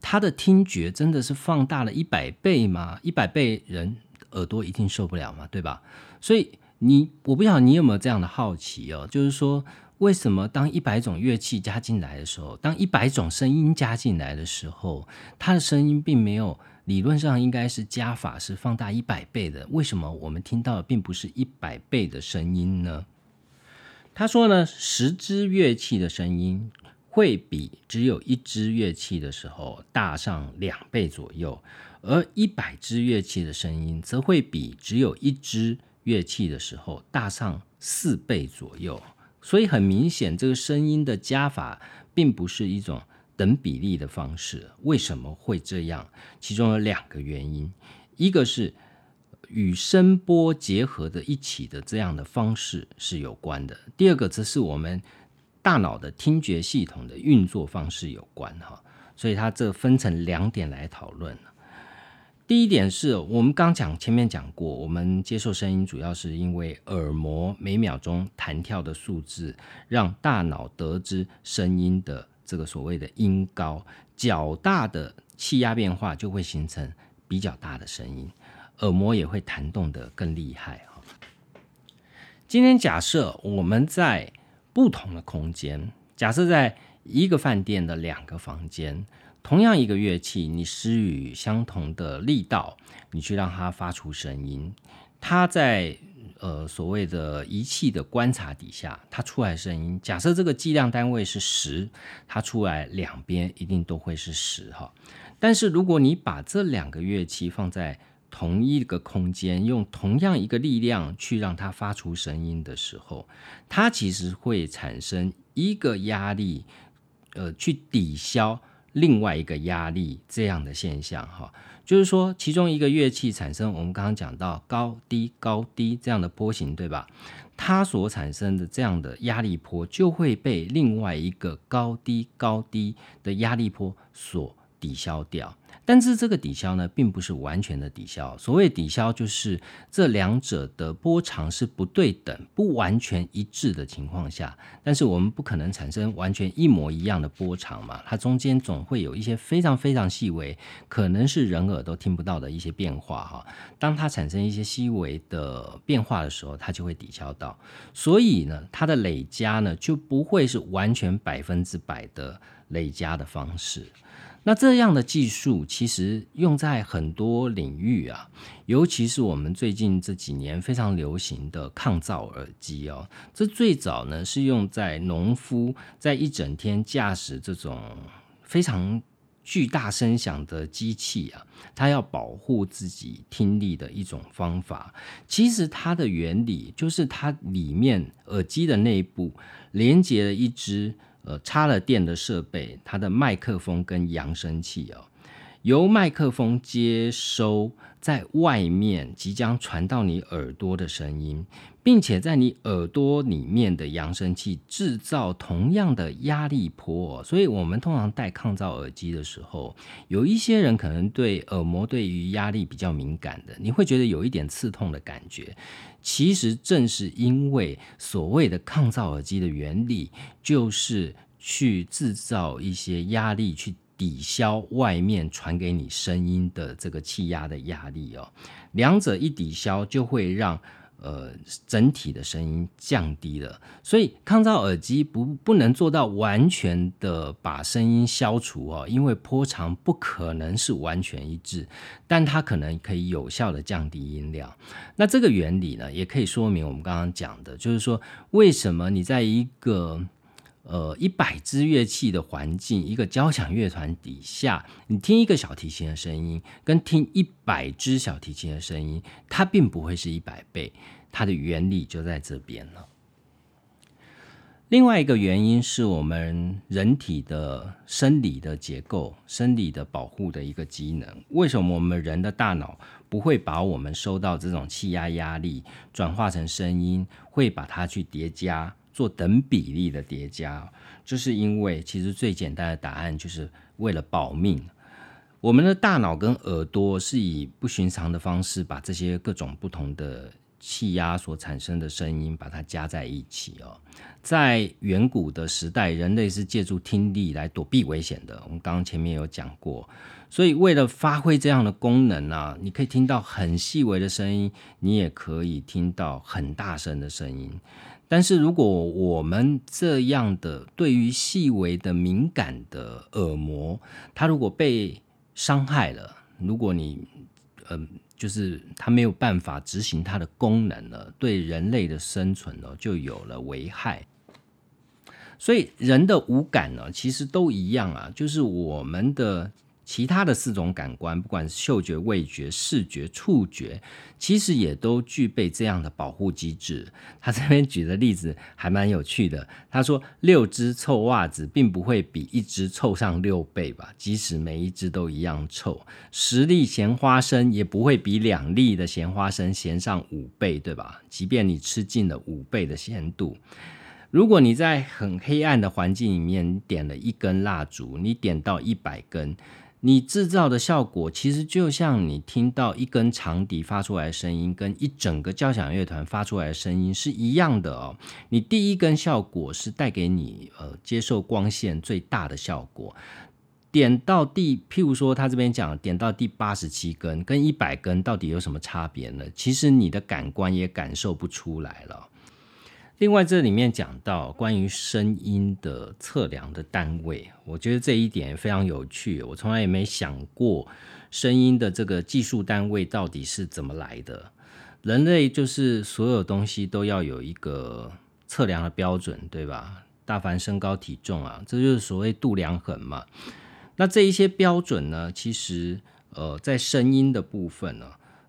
Speaker 1: 他的听觉真的是放大了一百倍吗？一百倍人耳朵一定受不了嘛，对吧？所以你，我不晓得你有没有这样的好奇哦，就是说。为什么当一百种乐器加进来的时候，当一百种声音加进来的时候，它的声音并没有理论上应该是加法是放大一百倍的？为什么我们听到的并不是一百倍的声音呢？他说呢，十支乐器的声音会比只有一支乐器的时候大上两倍左右，而一百支乐器的声音则会比只有一支乐器的时候大上四倍左右。所以很明显，这个声音的加法并不是一种等比例的方式。为什么会这样？其中有两个原因：一个是与声波结合的一起的这样的方式是有关的；第二个则是我们大脑的听觉系统的运作方式有关。哈，所以它这分成两点来讨论。第一点是我们刚讲前面讲过，我们接受声音主要是因为耳膜每秒钟弹跳的数字，让大脑得知声音的这个所谓的音高较大的气压变化，就会形成比较大的声音，耳膜也会弹动的更厉害哈。今天假设我们在不同的空间，假设在一个饭店的两个房间。同样一个乐器，你施予相同的力道，你去让它发出声音，它在呃所谓的仪器的观察底下，它出来声音，假设这个计量单位是十，它出来两边一定都会是十哈。但是如果你把这两个乐器放在同一个空间，用同样一个力量去让它发出声音的时候，它其实会产生一个压力，呃，去抵消。另外一个压力这样的现象，哈，就是说，其中一个乐器产生我们刚刚讲到高低高低这样的波形，对吧？它所产生的这样的压力波就会被另外一个高低高低的压力波所抵消掉。但是这个抵消呢，并不是完全的抵消。所谓抵消，就是这两者的波长是不对等、不完全一致的情况下。但是我们不可能产生完全一模一样的波长嘛？它中间总会有一些非常非常细微，可能是人耳都听不到的一些变化哈。当它产生一些细微的变化的时候，它就会抵消到。所以呢，它的累加呢，就不会是完全百分之百的累加的方式。那这样的技术其实用在很多领域啊，尤其是我们最近这几年非常流行的抗噪耳机哦。这最早呢是用在农夫在一整天驾驶这种非常巨大声响的机器啊，他要保护自己听力的一种方法。其实它的原理就是它里面耳机的内部连接了一支。呃，插了电的设备，它的麦克风跟扬声器哦，由麦克风接收在外面即将传到你耳朵的声音，并且在你耳朵里面的扬声器制造同样的压力波。所以，我们通常戴抗噪耳机的时候，有一些人可能对耳膜对于压力比较敏感的，你会觉得有一点刺痛的感觉。其实正是因为所谓的抗噪耳机的原理，就是去制造一些压力去。抵消外面传给你声音的这个气压的压力哦，两者一抵消，就会让呃整体的声音降低了。所以抗噪耳机不不能做到完全的把声音消除哦，因为波长不可能是完全一致，但它可能可以有效的降低音量。那这个原理呢，也可以说明我们刚刚讲的，就是说为什么你在一个呃，一百支乐器的环境，一个交响乐团底下，你听一个小提琴的声音，跟听一百支小提琴的声音，它并不会是一百倍。它的原理就在这边了。另外一个原因是我们人体的生理的结构、生理的保护的一个机能。为什么我们人的大脑不会把我们收到这种气压压力转化成声音，会把它去叠加？做等比例的叠加，就是因为其实最简单的答案就是为了保命。我们的大脑跟耳朵是以不寻常的方式把这些各种不同的气压所产生的声音把它加在一起哦。在远古的时代，人类是借助听力来躲避危险的。我们刚刚前面有讲过，所以为了发挥这样的功能啊，你可以听到很细微的声音，你也可以听到很大声的声音。但是，如果我们这样的对于细微的敏感的耳膜，它如果被伤害了，如果你，嗯，就是它没有办法执行它的功能了，对人类的生存呢就有了危害。所以，人的五感呢，其实都一样啊，就是我们的。其他的四种感官，不管是嗅觉、味觉、视觉、触觉，其实也都具备这样的保护机制。他这边举的例子还蛮有趣的。他说，六只臭袜子并不会比一只臭上六倍吧？即使每一只都一样臭，十粒咸花生也不会比两粒的咸花生咸上五倍，对吧？即便你吃进了五倍的咸度，如果你在很黑暗的环境里面点了一根蜡烛，你点到一百根。你制造的效果其实就像你听到一根长笛发出来的声音，跟一整个交响乐团发出来的声音是一样的哦。你第一根效果是带给你呃接受光线最大的效果，点到第，譬如说他这边讲点到第八十七根，跟一百根到底有什么差别呢？其实你的感官也感受不出来了。另外，这里面讲到关于声音的测量的单位，我觉得这一点非常有趣。我从来也没想过声音的这个技术单位到底是怎么来的。人类就是所有东西都要有一个测量的标准，对吧？大凡身高体重啊，这就是所谓度量衡嘛。那这一些标准呢，其实呃，在声音的部分呢，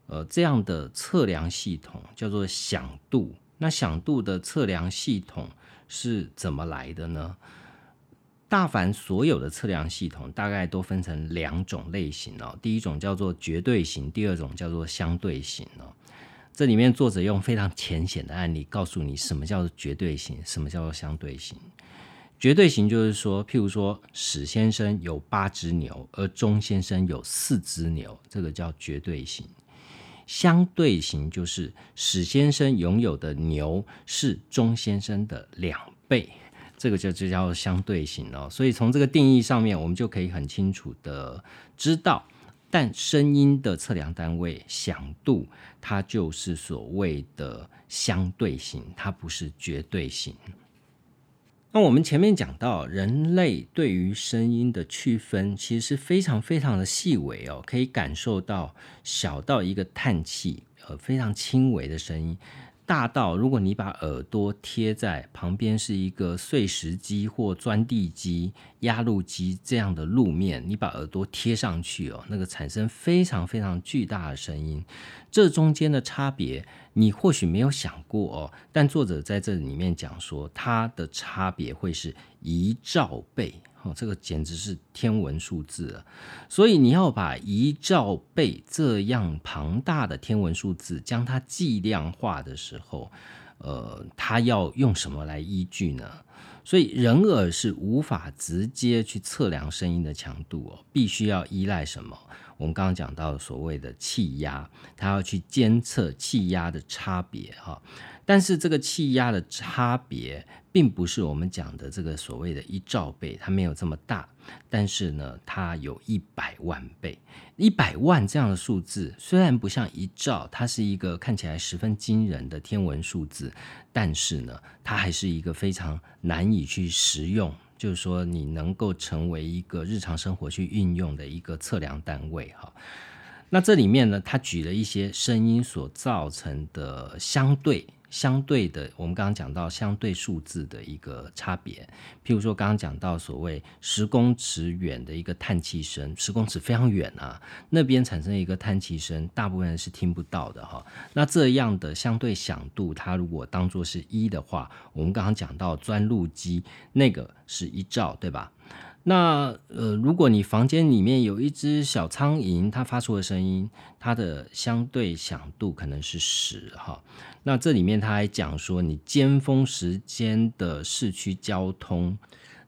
Speaker 1: 呃，这样的测量系统叫做响度。那响度的测量系统是怎么来的呢？大凡所有的测量系统大概都分成两种类型哦。第一种叫做绝对型，第二种叫做相对型哦。这里面作者用非常浅显的案例告诉你什么叫做绝对型，什么叫做相对型。绝对型就是说，譬如说史先生有八只牛，而钟先生有四只牛，这个叫绝对型。相对型就是史先生拥有的牛是钟先生的两倍，这个就就叫相对型哦。所以从这个定义上面，我们就可以很清楚的知道，但声音的测量单位响度，它就是所谓的相对型，它不是绝对型。那我们前面讲到，人类对于声音的区分其实是非常非常的细微哦，可以感受到小到一个叹气，呃，非常轻微的声音，大到如果你把耳朵贴在旁边是一个碎石机或钻地机、压路机这样的路面，你把耳朵贴上去哦，那个产生非常非常巨大的声音，这中间的差别你或许没有想过哦，但作者在这里面讲说，它的差别会是一兆倍哦，这个简直是天文数字啊！所以你要把一兆倍这样庞大的天文数字将它计量化的时候，呃，它要用什么来依据呢？所以人耳是无法直接去测量声音的强度哦，必须要依赖什么？我们刚刚讲到所谓的气压，它要去监测气压的差别哈。但是这个气压的差别，并不是我们讲的这个所谓的一兆倍，它没有这么大。但是呢，它有一百万倍，一百万这样的数字，虽然不像一兆，它是一个看起来十分惊人的天文数字，但是呢，它还是一个非常难以去实用。就是说，你能够成为一个日常生活去运用的一个测量单位哈。那这里面呢，他举了一些声音所造成的相对。相对的，我们刚刚讲到相对数字的一个差别，譬如说刚刚讲到所谓十公尺远的一个叹气声，十公尺非常远啊，那边产生一个叹气声，大部分人是听不到的哈。那这样的相对响度，它如果当做是一的话，我们刚刚讲到钻录机那个是一兆，对吧？那呃，如果你房间里面有一只小苍蝇，它发出的声音，它的相对响度可能是十哈。那这里面他还讲说，你尖峰时间的市区交通，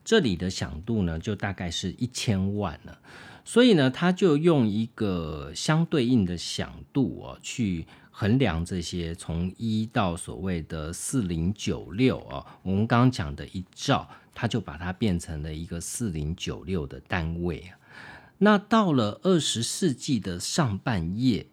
Speaker 1: 这里的响度呢，就大概是一千万了。所以呢，他就用一个相对应的响度哦，去衡量这些从一到所谓的四零九六哦，我们刚刚讲的一兆。他就把它变成了一个四零九六的单位啊。那到了二十世纪的上半叶，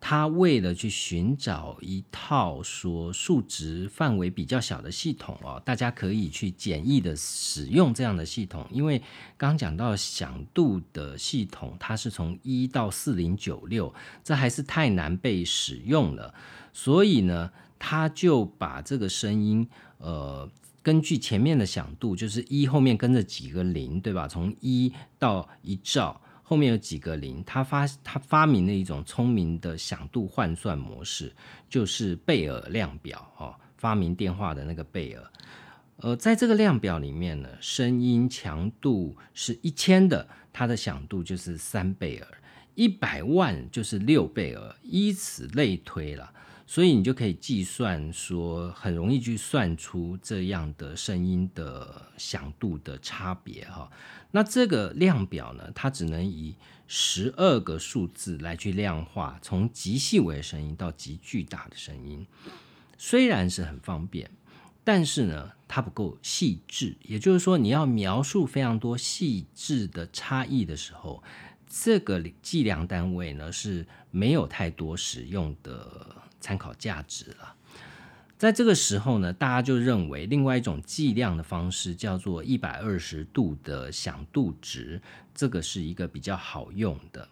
Speaker 1: 他为了去寻找一套说数值范围比较小的系统哦，大家可以去简易的使用这样的系统。因为刚讲到响度的系统，它是从一到四零九六，这还是太难被使用了。所以呢，他就把这个声音呃。根据前面的响度，就是一后面跟着几个零，对吧？从一到一兆，后面有几个零。他发他发明了一种聪明的响度换算模式，就是贝尔量表哦。发明电话的那个贝尔，呃，在这个量表里面呢，声音强度是一千的，它的响度就是三贝尔；一百万就是六贝尔，以此类推了。所以你就可以计算说，很容易去算出这样的声音的响度的差别哈。那这个量表呢，它只能以十二个数字来去量化，从极细微的声音到极巨大的声音。虽然是很方便，但是呢，它不够细致。也就是说，你要描述非常多细致的差异的时候，这个计量单位呢是没有太多使用的。参考价值了，在这个时候呢，大家就认为另外一种计量的方式叫做一百二十度的响度值，这个是一个比较好用的。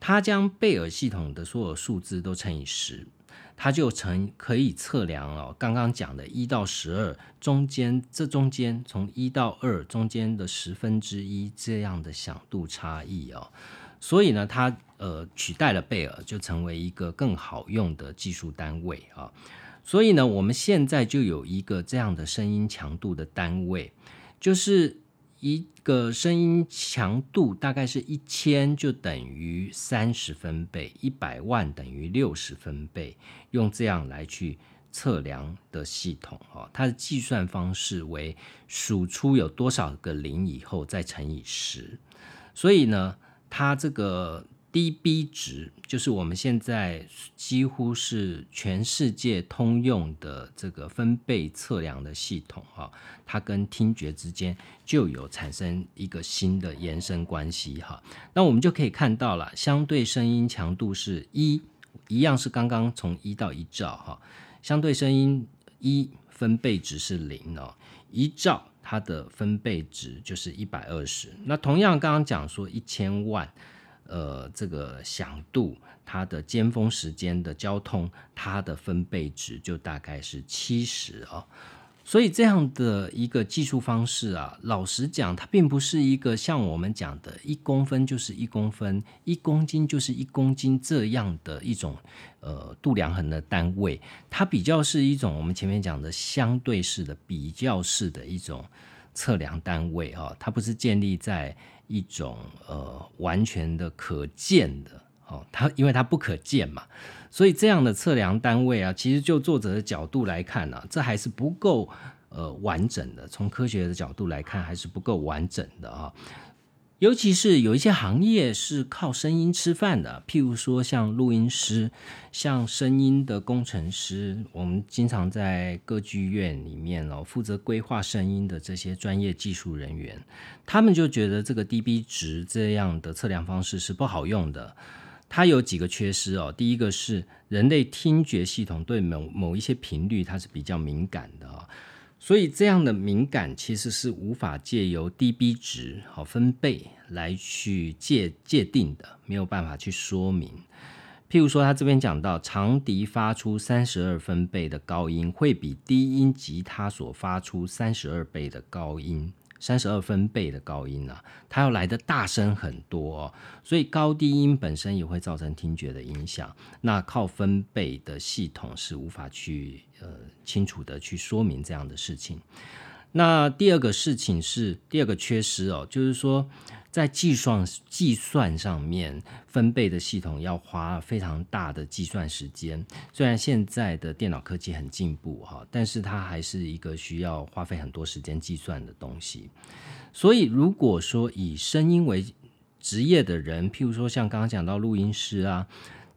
Speaker 1: 它将贝尔系统的所有数字都乘以十，它就成可以测量哦。刚刚讲的一到十二中间，这中间从一到二中间的十分之一这样的响度差异哦。所以呢，它呃取代了贝尔，就成为一个更好用的技术单位啊。所以呢，我们现在就有一个这样的声音强度的单位，就是一个声音强度大概是一千就等于三十分贝，一百万等于六十分贝，用这样来去测量的系统啊。它的计算方式为数出有多少个零以后再乘以十，所以呢。它这个 dB 值就是我们现在几乎是全世界通用的这个分贝测量的系统哈，它跟听觉之间就有产生一个新的延伸关系哈。那我们就可以看到了，相对声音强度是一，一样是刚刚从一到一兆哈，相对声音一分贝值是零哦，一兆。它的分贝值就是一百二十。那同样刚刚讲说一千万，呃，这个响度，它的尖峰时间的交通，它的分贝值就大概是七十啊。所以这样的一个计数方式啊，老实讲，它并不是一个像我们讲的一公分就是一公分，一公斤就是一公斤这样的一种呃度量衡的单位，它比较是一种我们前面讲的相对式的比较式的一种测量单位啊，它不是建立在一种呃完全的可见的哦，它因为它不可见嘛。所以这样的测量单位啊，其实就作者的角度来看呢，这还是不够呃完整的。从科学的角度来看，还是不够完整的啊。尤其是有一些行业是靠声音吃饭的，譬如说像录音师、像声音的工程师，我们经常在歌剧院里面哦，负责规划声音的这些专业技术人员，他们就觉得这个 dB 值这样的测量方式是不好用的。它有几个缺失哦。第一个是人类听觉系统对某某一些频率它是比较敏感的，所以这样的敏感其实是无法借由 dB 值好分贝来去界界定的，没有办法去说明。譬如说，他这边讲到长笛发出三十二分贝的高音，会比低音吉他所发出三十二倍的高音。三十二分贝的高音啊，它要来的大声很多，所以高低音本身也会造成听觉的影响。那靠分贝的系统是无法去呃清楚的去说明这样的事情。那第二个事情是第二个缺失哦，就是说。在计算计算上面，分贝的系统要花非常大的计算时间。虽然现在的电脑科技很进步哈，但是它还是一个需要花费很多时间计算的东西。所以，如果说以声音为职业的人，譬如说像刚刚讲到录音师啊。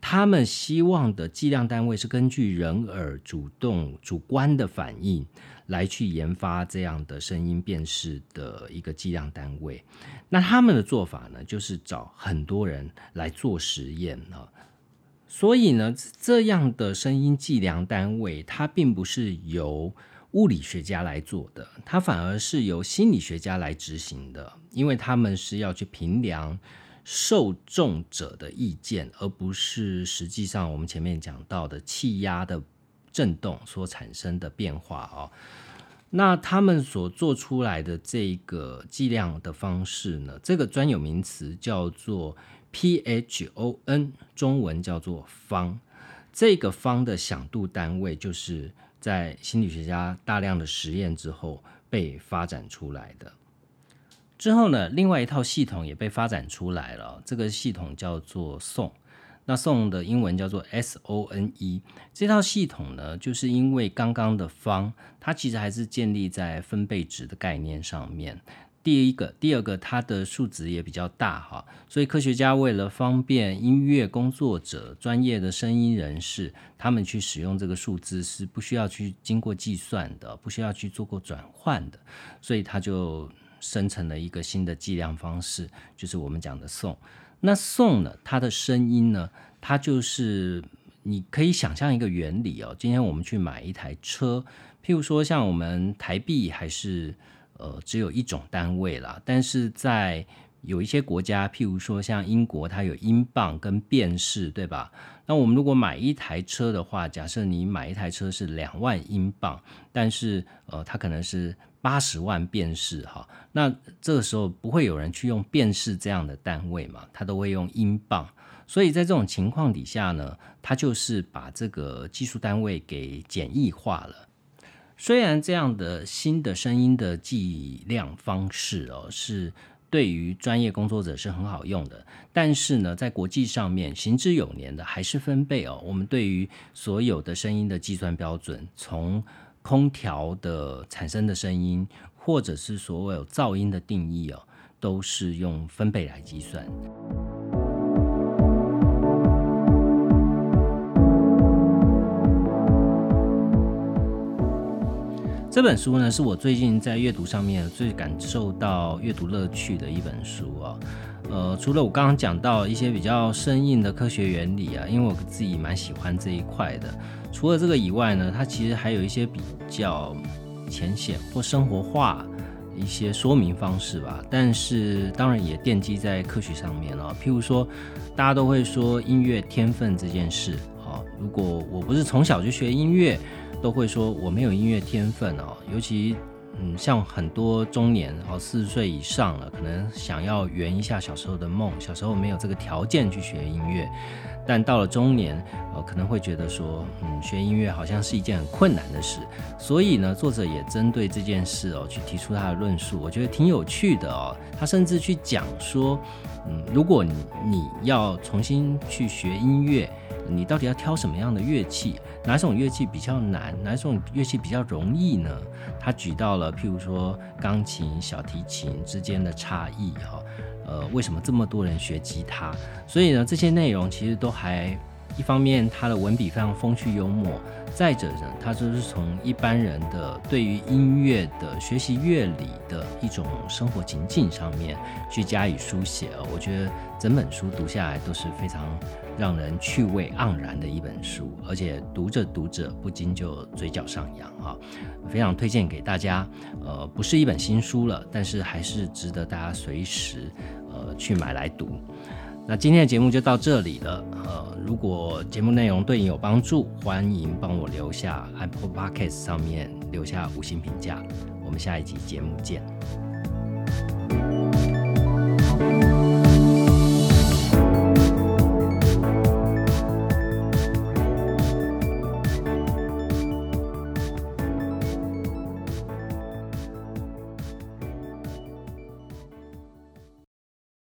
Speaker 1: 他们希望的计量单位是根据人耳主动主观的反应来去研发这样的声音辨识的一个计量单位。那他们的做法呢，就是找很多人来做实验啊。所以呢，这样的声音计量单位，它并不是由物理学家来做的，它反而是由心理学家来执行的，因为他们是要去评量。受众者的意见，而不是实际上我们前面讲到的气压的震动所产生的变化啊。那他们所做出来的这个计量的方式呢？这个专有名词叫做 PHON，中文叫做方。这个方的响度单位，就是在心理学家大量的实验之后被发展出来的。之后呢，另外一套系统也被发展出来了。这个系统叫做宋，那宋的英文叫做 S O N E。这套系统呢，就是因为刚刚的方，它其实还是建立在分贝值的概念上面。第一个，第二个，它的数值也比较大哈，所以科学家为了方便音乐工作者、专业的声音人士，他们去使用这个数字是不需要去经过计算的，不需要去做过转换的，所以他就。生成了一个新的计量方式，就是我们讲的 “son”。那送呢？它的声音呢？它就是你可以想象一个原理哦。今天我们去买一台车，譬如说像我们台币还是呃只有一种单位啦，但是在有一些国家，譬如说像英国，它有英镑跟便士，对吧？那我们如果买一台车的话，假设你买一台车是两万英镑，但是呃它可能是。八十万便士哈，那这个时候不会有人去用便士这样的单位嘛？他都会用英镑，所以在这种情况底下呢，他就是把这个技术单位给简易化了。虽然这样的新的声音的计量方式哦，是对于专业工作者是很好用的，但是呢，在国际上面行之有年的还是分贝哦。我们对于所有的声音的计算标准，从空调的产生的声音，或者是所有噪音的定义哦，都是用分贝来计算。这本书呢，是我最近在阅读上面最感受到阅读乐趣的一本书哦。呃，除了我刚刚讲到一些比较生硬的科学原理啊，因为我自己蛮喜欢这一块的。除了这个以外呢，它其实还有一些比较浅显或生活化一些说明方式吧。但是当然也奠基在科学上面了。譬如说，大家都会说音乐天分这件事，好，如果我不是从小就学音乐，都会说我没有音乐天分哦，尤其嗯，像很多中年哦，四十岁以上了，可能想要圆一下小时候的梦，小时候没有这个条件去学音乐。但到了中年，呃，可能会觉得说，嗯，学音乐好像是一件很困难的事。所以呢，作者也针对这件事哦，去提出他的论述，我觉得挺有趣的哦。他甚至去讲说，嗯，如果你你要重新去学音乐，你到底要挑什么样的乐器？哪种乐器比较难？哪种乐器比较容易呢？他举到了，譬如说钢琴、小提琴之间的差异，哈。呃，为什么这么多人学吉他？所以呢，这些内容其实都还一方面，他的文笔非常风趣幽默；再者呢，他就是从一般人的对于音乐的学习乐理的一种生活情境上面去加以书写。我觉得整本书读下来都是非常让人趣味盎然的一本书，而且读着读着不禁就嘴角上扬啊！非常推荐给大家。呃，不是一本新书了，但是还是值得大家随时。呃，去买来读。那今天的节目就到这里了。呃，如果节目内容对你有帮助，欢迎帮我留下 Apple Podcast 上面留下五星评价。我们下一集节目见。